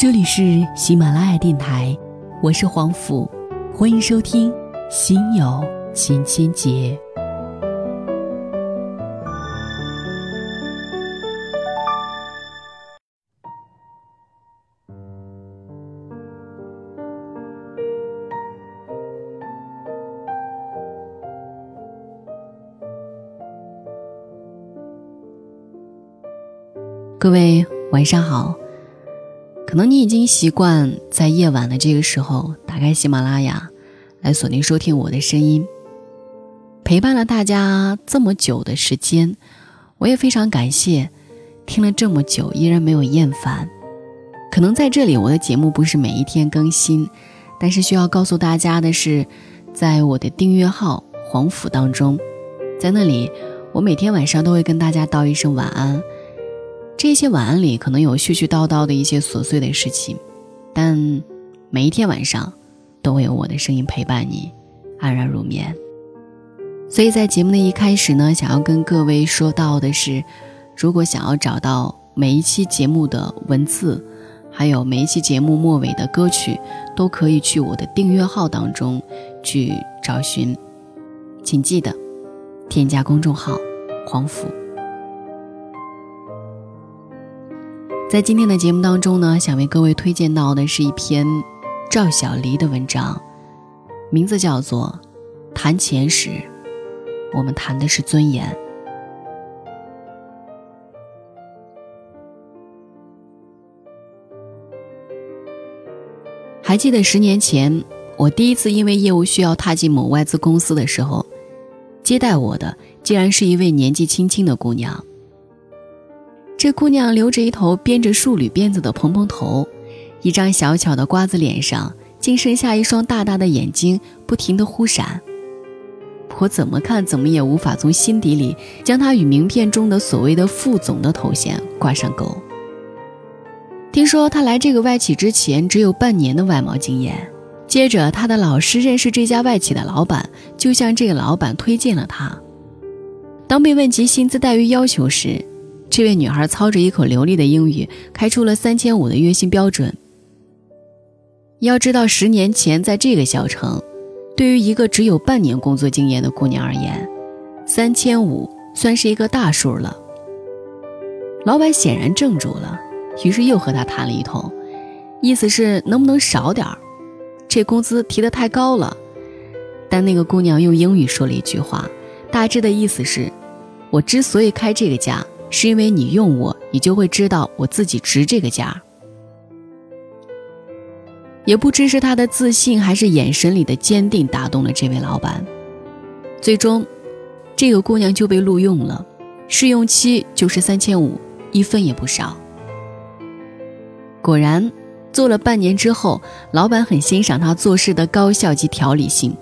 这里是喜马拉雅电台，我是黄甫，欢迎收听《心有千千结》。各位晚上好，可能你已经习惯在夜晚的这个时候打开喜马拉雅来锁定收听我的声音，陪伴了大家这么久的时间，我也非常感谢听了这么久依然没有厌烦。可能在这里我的节目不是每一天更新，但是需要告诉大家的是，在我的订阅号黄甫当中，在那里我每天晚上都会跟大家道一声晚安。这些晚安里可能有絮絮叨叨的一些琐碎的事情，但每一天晚上都会有我的声音陪伴你安然入眠。所以在节目的一开始呢，想要跟各位说到的是，如果想要找到每一期节目的文字，还有每一期节目末尾的歌曲，都可以去我的订阅号当中去找寻，请记得添加公众号“黄甫”。在今天的节目当中呢，想为各位推荐到的是一篇赵小黎的文章，名字叫做《谈钱时，我们谈的是尊严》。还记得十年前，我第一次因为业务需要踏进某外资公司的时候，接待我的竟然是一位年纪轻轻的姑娘。这姑娘留着一头编着数缕辫子的蓬蓬头，一张小巧的瓜子脸上竟剩下一双大大的眼睛，不停的忽闪。我怎么看怎么也无法从心底里将她与名片中的所谓的副总的头衔挂上钩。听说她来这个外企之前只有半年的外贸经验，接着她的老师认识这家外企的老板，就向这个老板推荐了她。当被问及薪资待遇要求时，这位女孩操着一口流利的英语，开出了三千五的月薪标准。要知道，十年前在这个小城，对于一个只有半年工作经验的姑娘而言，三千五算是一个大数了。老板显然怔住了，于是又和她谈了一通，意思是能不能少点儿，这工资提得太高了。但那个姑娘用英语说了一句话，大致的意思是：我之所以开这个价。是因为你用我，你就会知道我自己值这个价。也不知是他的自信，还是眼神里的坚定打动了这位老板。最终，这个姑娘就被录用了，试用期就是三千五，一分也不少。果然，做了半年之后，老板很欣赏她做事的高效及条理性，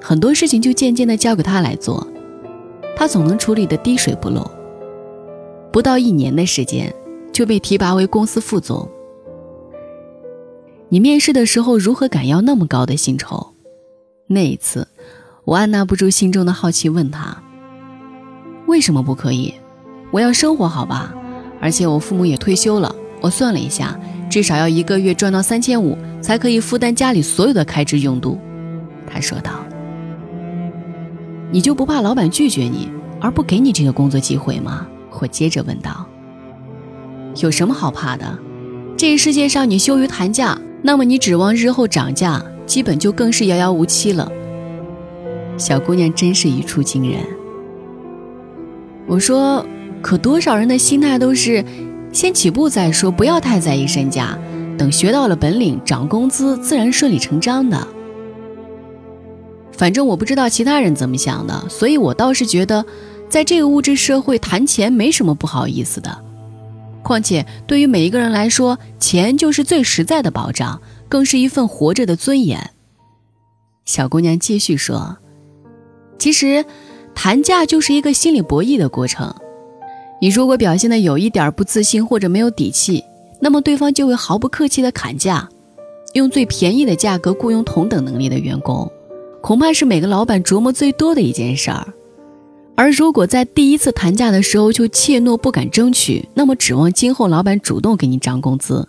很多事情就渐渐的交给她来做，她总能处理的滴水不漏。不到一年的时间，就被提拔为公司副总。你面试的时候如何敢要那么高的薪酬？那一次，我按捺不住心中的好奇，问他：“为什么不可以？我要生活好吧，而且我父母也退休了。我算了一下，至少要一个月赚到三千五，才可以负担家里所有的开支用度。”他说道：“你就不怕老板拒绝你，而不给你这个工作机会吗？”我接着问道：“有什么好怕的？这个世界上你羞于谈价，那么你指望日后涨价，基本就更是遥遥无期了。”小姑娘真是语出惊人。我说：“可多少人的心态都是，先起步再说，不要太在意身价，等学到了本领，涨工资自然顺理成章的。反正我不知道其他人怎么想的，所以我倒是觉得。”在这个物质社会谈钱没什么不好意思的，况且对于每一个人来说，钱就是最实在的保障，更是一份活着的尊严。小姑娘继续说：“其实，谈价就是一个心理博弈的过程。你如果表现的有一点不自信或者没有底气，那么对方就会毫不客气的砍价，用最便宜的价格雇佣同等能力的员工，恐怕是每个老板琢磨最多的一件事儿。”而如果在第一次谈价的时候就怯懦不敢争取，那么指望今后老板主动给你涨工资，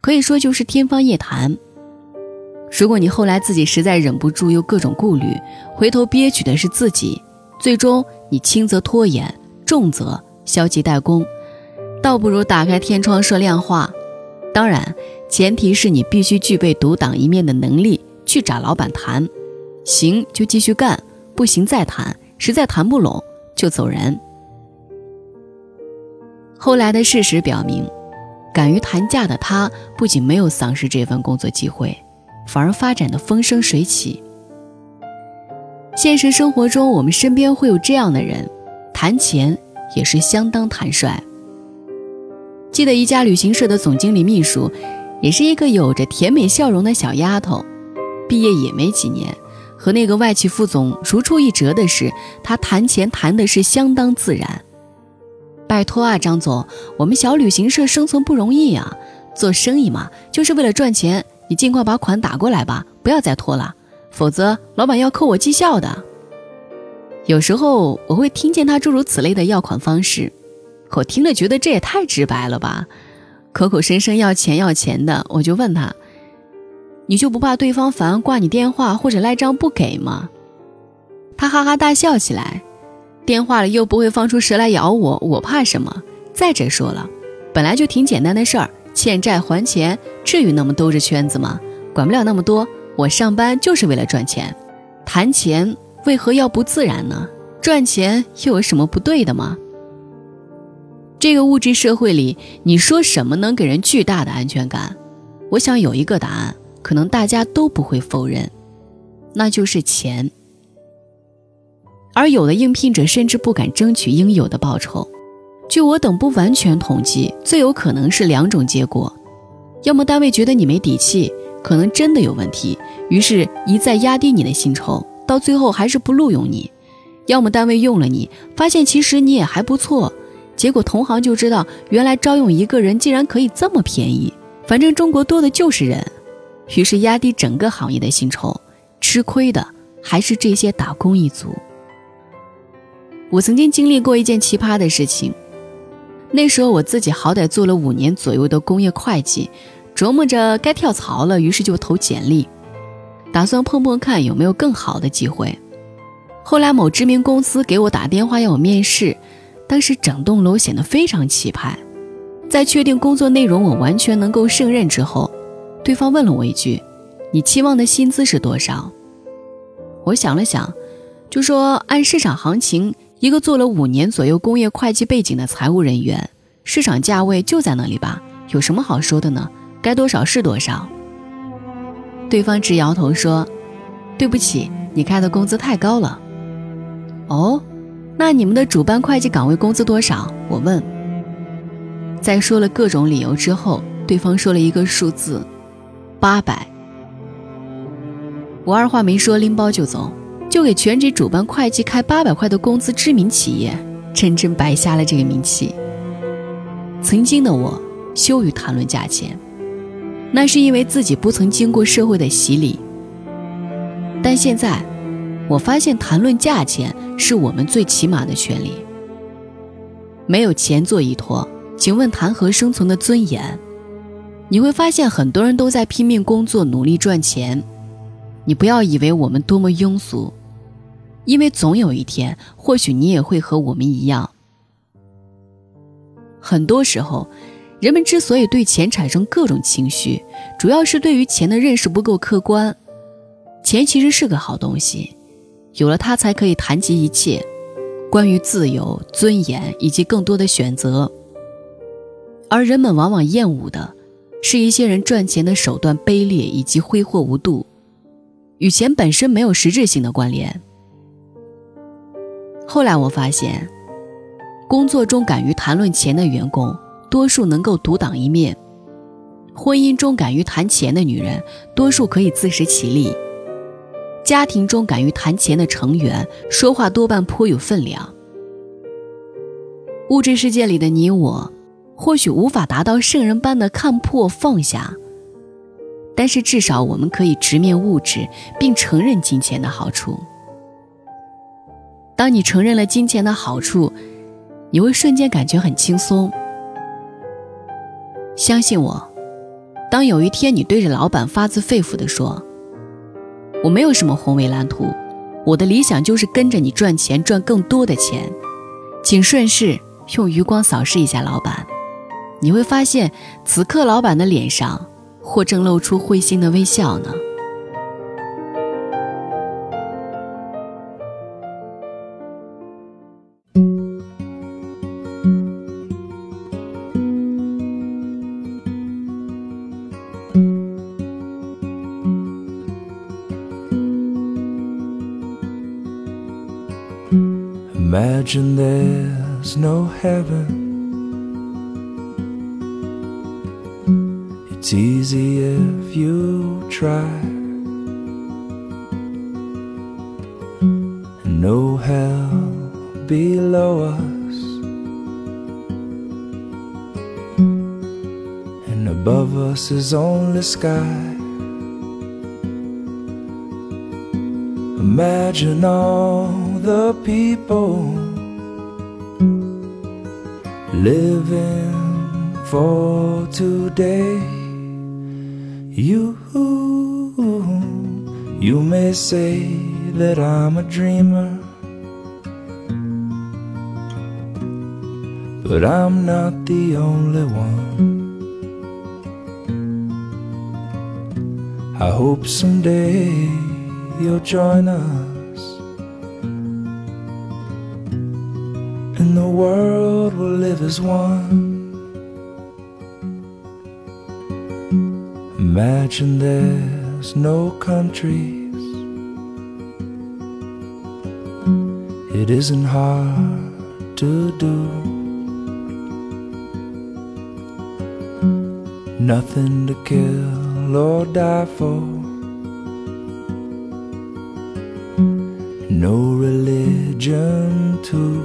可以说就是天方夜谭。如果你后来自己实在忍不住，又各种顾虑，回头憋屈的是自己，最终你轻则拖延，重则消极怠工，倒不如打开天窗说亮话。当然，前提是你必须具备独当一面的能力，去找老板谈，行就继续干，不行再谈，实在谈不拢就走人。后来的事实表明，敢于谈价的他，不仅没有丧失这份工作机会。反而发展的风生水起。现实生活中，我们身边会有这样的人，谈钱也是相当坦率。记得一家旅行社的总经理秘书，也是一个有着甜美笑容的小丫头，毕业也没几年，和那个外企副总如出一辙的是，他谈钱谈的是相当自然。拜托啊，张总，我们小旅行社生存不容易啊，做生意嘛，就是为了赚钱。你尽快把款打过来吧，不要再拖了，否则老板要扣我绩效的。有时候我会听见他诸如此类的要款方式，我听了觉得这也太直白了吧，口口声声要钱要钱的，我就问他：“你就不怕对方烦挂你电话或者赖账不给吗？”他哈哈大笑起来：“电话里又不会放出蛇来咬我，我怕什么？再者说了，本来就挺简单的事儿。”欠债还钱，至于那么兜着圈子吗？管不了那么多，我上班就是为了赚钱。谈钱为何要不自然呢？赚钱又有什么不对的吗？这个物质社会里，你说什么能给人巨大的安全感？我想有一个答案，可能大家都不会否认，那就是钱。而有的应聘者甚至不敢争取应有的报酬。据我等不完全统计，最有可能是两种结果：要么单位觉得你没底气，可能真的有问题，于是一再压低你的薪酬，到最后还是不录用你；要么单位用了你，发现其实你也还不错，结果同行就知道原来招用一个人竟然可以这么便宜，反正中国多的就是人，于是压低整个行业的薪酬，吃亏的还是这些打工一族。我曾经经历过一件奇葩的事情。那时候我自己好歹做了五年左右的工业会计，琢磨着该跳槽了，于是就投简历，打算碰碰看有没有更好的机会。后来某知名公司给我打电话要我面试，当时整栋楼显得非常气派。在确定工作内容我完全能够胜任之后，对方问了我一句：“你期望的薪资是多少？”我想了想，就说按市场行情。一个做了五年左右工业会计背景的财务人员，市场价位就在那里吧？有什么好说的呢？该多少是多少。对方直摇头说：“对不起，你开的工资太高了。”哦，那你们的主办会计岗位工资多少？我问。在说了各种理由之后，对方说了一个数字：八百。我二话没说，拎包就走。就给全职主办会计开八百块的工资，知名企业，真真白瞎了这个名气。曾经的我羞于谈论价钱，那是因为自己不曾经过社会的洗礼。但现在，我发现谈论价钱是我们最起码的权利。没有钱做依托，请问谈何生存的尊严？你会发现很多人都在拼命工作，努力赚钱。你不要以为我们多么庸俗。因为总有一天，或许你也会和我们一样。很多时候，人们之所以对钱产生各种情绪，主要是对于钱的认识不够客观。钱其实是个好东西，有了它才可以谈及一切，关于自由、尊严以及更多的选择。而人们往往厌恶的，是一些人赚钱的手段卑劣以及挥霍无度，与钱本身没有实质性的关联。后来我发现，工作中敢于谈论钱的员工，多数能够独当一面；婚姻中敢于谈钱的女人，多数可以自食其力；家庭中敢于谈钱的成员，说话多半颇有分量。物质世界里的你我，或许无法达到圣人般的看破放下，但是至少我们可以直面物质，并承认金钱的好处。当你承认了金钱的好处，你会瞬间感觉很轻松。相信我，当有一天你对着老板发自肺腑地说：“我没有什么宏伟蓝图，我的理想就是跟着你赚钱，赚更多的钱，请顺势用余光扫视一下老板。”你会发现，此刻老板的脸上或正露出会心的微笑呢。Imagine there's no heaven. It's easy if you try. And no hell below us. And above us is only sky. Imagine all the people living for today. You, you may say that I'm a dreamer, but I'm not the only one. I hope someday you'll join us. And the world will live as one. Imagine there's no countries. It isn't hard to do. Nothing to kill or die for. No religion too.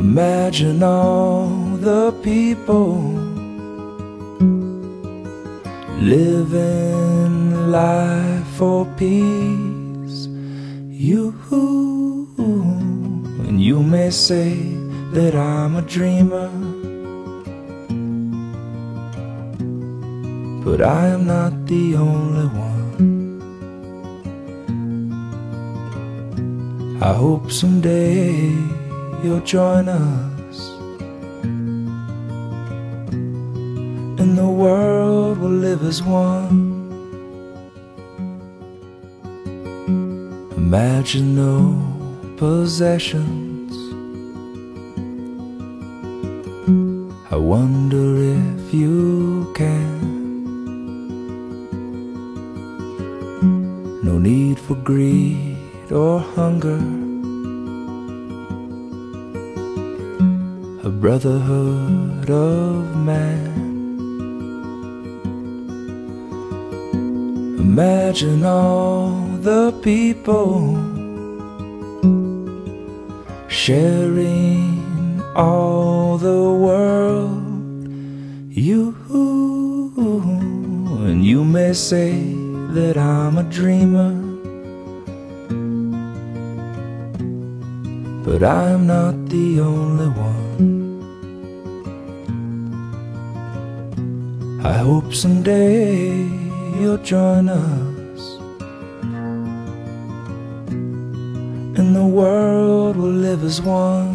Imagine all the people living life for peace. You and you may say that I'm a dreamer, but I am not the only one. I hope someday you'll join us. The world will live as one. Imagine no possessions. I wonder if you can. No need for greed or hunger. a brotherhood of man. Imagine all the people sharing all the world. You and you may say that I'm a dreamer. But I'm not the only one. I hope someday you'll join us. And the world will live as one.